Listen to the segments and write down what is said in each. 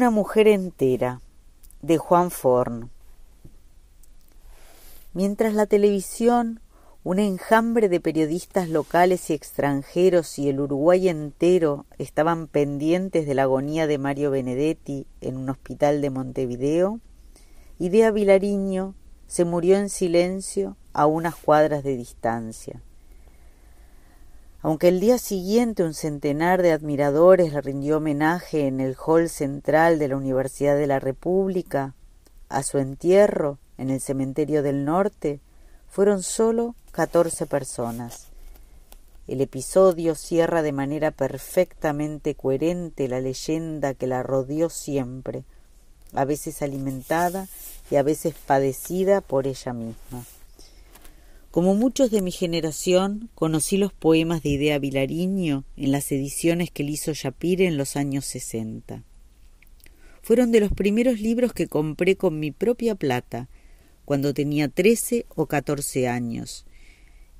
Una mujer entera, de Juan Forn. Mientras la televisión, un enjambre de periodistas locales y extranjeros y el Uruguay entero estaban pendientes de la agonía de Mario Benedetti en un hospital de Montevideo, Idea Vilariño se murió en silencio a unas cuadras de distancia. Aunque el día siguiente un centenar de admiradores le rindió homenaje en el hall central de la Universidad de la República, a su entierro en el cementerio del norte fueron solo catorce personas. El episodio cierra de manera perfectamente coherente la leyenda que la rodeó siempre, a veces alimentada y a veces padecida por ella misma. Como muchos de mi generación, conocí los poemas de Idea Vilariño en las ediciones que le hizo Shapire en los años sesenta. Fueron de los primeros libros que compré con mi propia plata, cuando tenía trece o catorce años,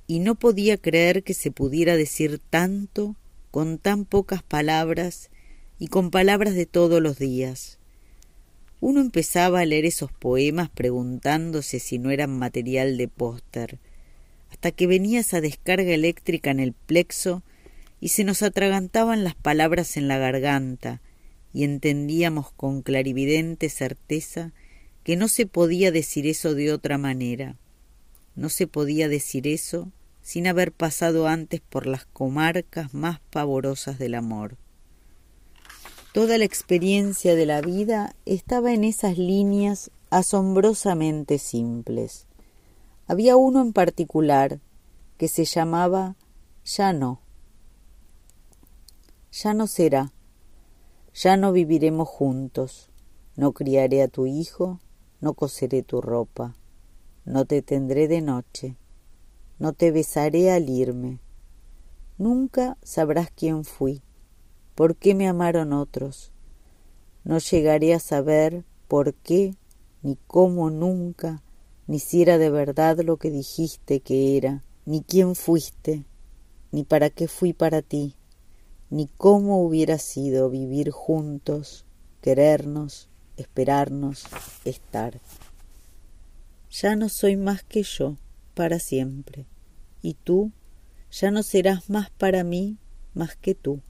y no podía creer que se pudiera decir tanto con tan pocas palabras y con palabras de todos los días. Uno empezaba a leer esos poemas preguntándose si no eran material de póster, hasta que venía esa descarga eléctrica en el plexo y se nos atragantaban las palabras en la garganta y entendíamos con clarividente certeza que no se podía decir eso de otra manera. No se podía decir eso sin haber pasado antes por las comarcas más pavorosas del amor. Toda la experiencia de la vida estaba en esas líneas asombrosamente simples. Había uno en particular que se llamaba Ya no. Ya no será. Ya no viviremos juntos. No criaré a tu hijo, no coseré tu ropa. No te tendré de noche. No te besaré al irme. Nunca sabrás quién fui, por qué me amaron otros. No llegaré a saber por qué ni cómo nunca ni si era de verdad lo que dijiste que era, ni quién fuiste, ni para qué fui para ti, ni cómo hubiera sido vivir juntos, querernos, esperarnos, estar. Ya no soy más que yo, para siempre, y tú ya no serás más para mí más que tú.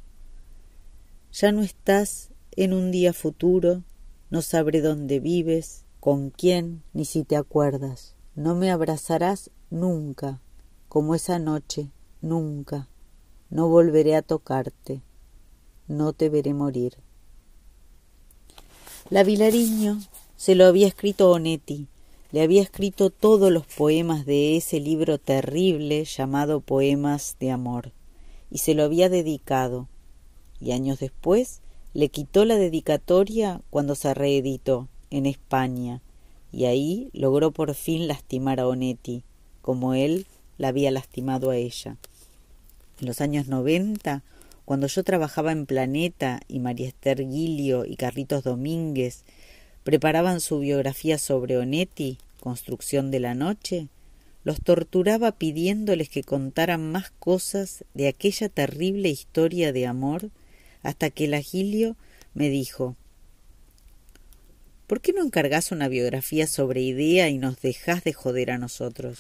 Ya no estás en un día futuro, no sabré dónde vives, con quién, ni si te acuerdas. No me abrazarás nunca, como esa noche, nunca. No volveré a tocarte, no te veré morir. La Vilariño se lo había escrito Onetti, le había escrito todos los poemas de ese libro terrible llamado Poemas de Amor, y se lo había dedicado, y años después le quitó la dedicatoria cuando se reeditó en España, y ahí logró por fin lastimar a Onetti, como él la había lastimado a ella. En los años noventa, cuando yo trabajaba en Planeta y María Esther Guilio y Carlitos Domínguez preparaban su biografía sobre Onetti, Construcción de la Noche, los torturaba pidiéndoles que contaran más cosas de aquella terrible historia de amor, hasta que el Agilio me dijo ¿Por qué no encargas una biografía sobre idea y nos dejás de joder a nosotros?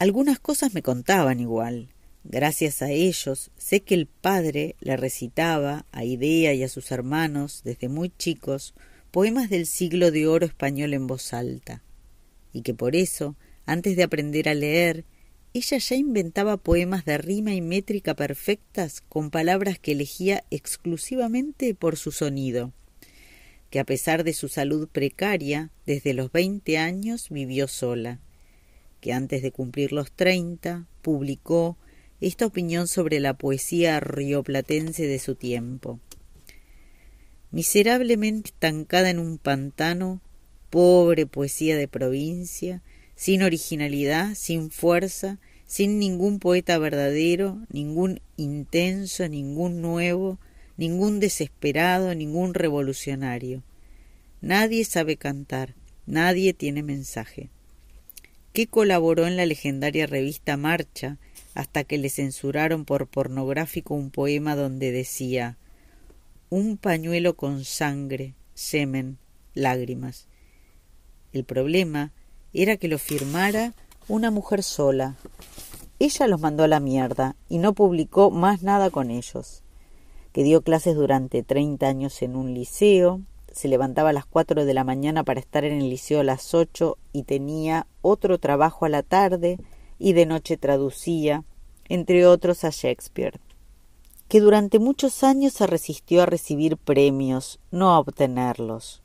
Algunas cosas me contaban igual. Gracias a ellos sé que el padre le recitaba a Idea y a sus hermanos desde muy chicos poemas del siglo de oro español en voz alta, y que por eso, antes de aprender a leer, ella ya inventaba poemas de rima y métrica perfectas con palabras que elegía exclusivamente por su sonido que a pesar de su salud precaria, desde los veinte años vivió sola, que antes de cumplir los treinta publicó esta opinión sobre la poesía rioplatense de su tiempo. Miserablemente estancada en un pantano, pobre poesía de provincia, sin originalidad, sin fuerza, sin ningún poeta verdadero, ningún intenso, ningún nuevo, ningún desesperado, ningún revolucionario. Nadie sabe cantar, nadie tiene mensaje. ¿Qué colaboró en la legendaria revista Marcha hasta que le censuraron por pornográfico un poema donde decía un pañuelo con sangre, semen, lágrimas. El problema era que lo firmara una mujer sola. Ella los mandó a la mierda y no publicó más nada con ellos. Que dio clases durante treinta años en un liceo, se levantaba a las cuatro de la mañana para estar en el liceo a las ocho y tenía otro trabajo a la tarde y de noche traducía, entre otros a Shakespeare que durante muchos años se resistió a recibir premios, no a obtenerlos.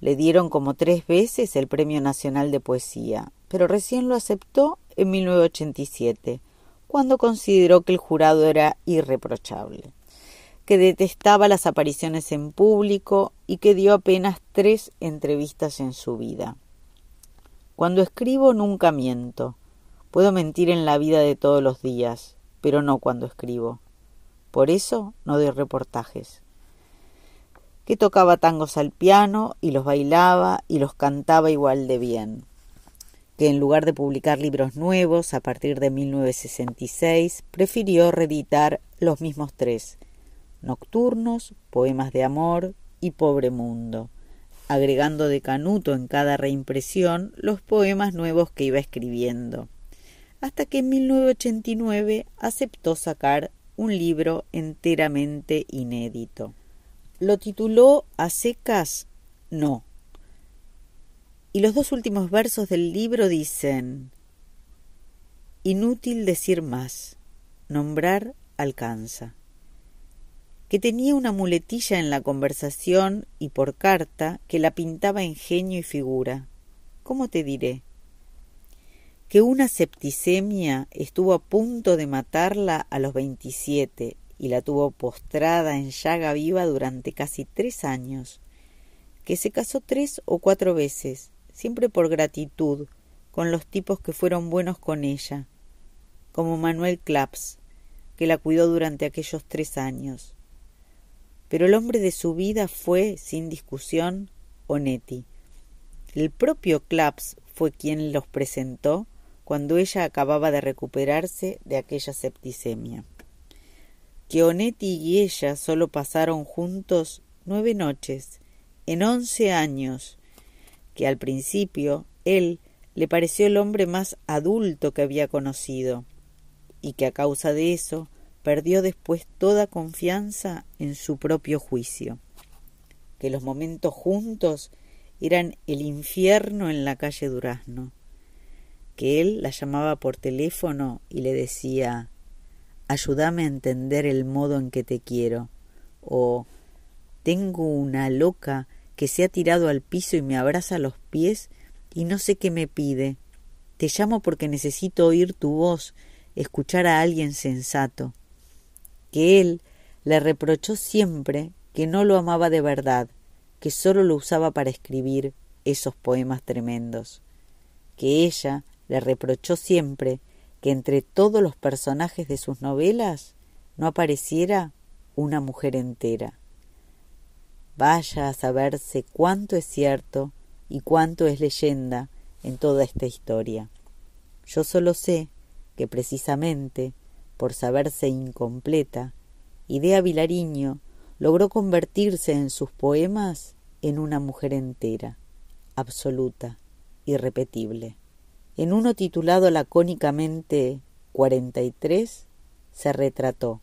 Le dieron como tres veces el Premio Nacional de Poesía, pero recién lo aceptó en 1987, cuando consideró que el jurado era irreprochable, que detestaba las apariciones en público y que dio apenas tres entrevistas en su vida. Cuando escribo nunca miento. Puedo mentir en la vida de todos los días, pero no cuando escribo. Por eso no doy reportajes. Que tocaba tangos al piano y los bailaba y los cantaba igual de bien. Que en lugar de publicar libros nuevos a partir de 1966, prefirió reeditar los mismos tres: Nocturnos, Poemas de Amor y Pobre Mundo, agregando de canuto en cada reimpresión los poemas nuevos que iba escribiendo hasta que en 1989 aceptó sacar un libro enteramente inédito. Lo tituló A secas no. Y los dos últimos versos del libro dicen Inútil decir más, nombrar alcanza. Que tenía una muletilla en la conversación y por carta que la pintaba en genio y figura. ¿Cómo te diré? que una septicemia estuvo a punto de matarla a los veintisiete y la tuvo postrada en llaga viva durante casi tres años, que se casó tres o cuatro veces, siempre por gratitud, con los tipos que fueron buenos con ella, como Manuel Claps, que la cuidó durante aquellos tres años. Pero el hombre de su vida fue, sin discusión, Onetti. El propio Claps fue quien los presentó cuando ella acababa de recuperarse de aquella septicemia. Que Onetti y ella solo pasaron juntos nueve noches, en once años, que al principio él le pareció el hombre más adulto que había conocido, y que a causa de eso perdió después toda confianza en su propio juicio, que los momentos juntos eran el infierno en la calle Durazno, que él la llamaba por teléfono y le decía ayúdame a entender el modo en que te quiero o tengo una loca que se ha tirado al piso y me abraza los pies y no sé qué me pide. Te llamo porque necesito oír tu voz, escuchar a alguien sensato. Que él le reprochó siempre que no lo amaba de verdad, que sólo lo usaba para escribir esos poemas tremendos. Que ella le reprochó siempre que entre todos los personajes de sus novelas no apareciera una mujer entera. Vaya a saberse cuánto es cierto y cuánto es leyenda en toda esta historia. Yo solo sé que precisamente por saberse incompleta, Idea Vilariño logró convertirse en sus poemas en una mujer entera, absoluta, irrepetible. En uno titulado lacónicamente 43 se retrató,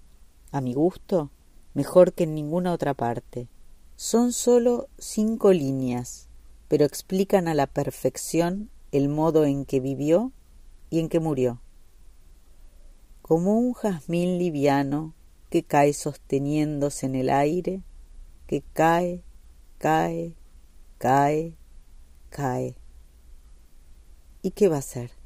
a mi gusto, mejor que en ninguna otra parte. Son sólo cinco líneas, pero explican a la perfección el modo en que vivió y en que murió. Como un jazmín liviano que cae sosteniéndose en el aire, que cae, cae, cae, cae ¿Y qué va a hacer?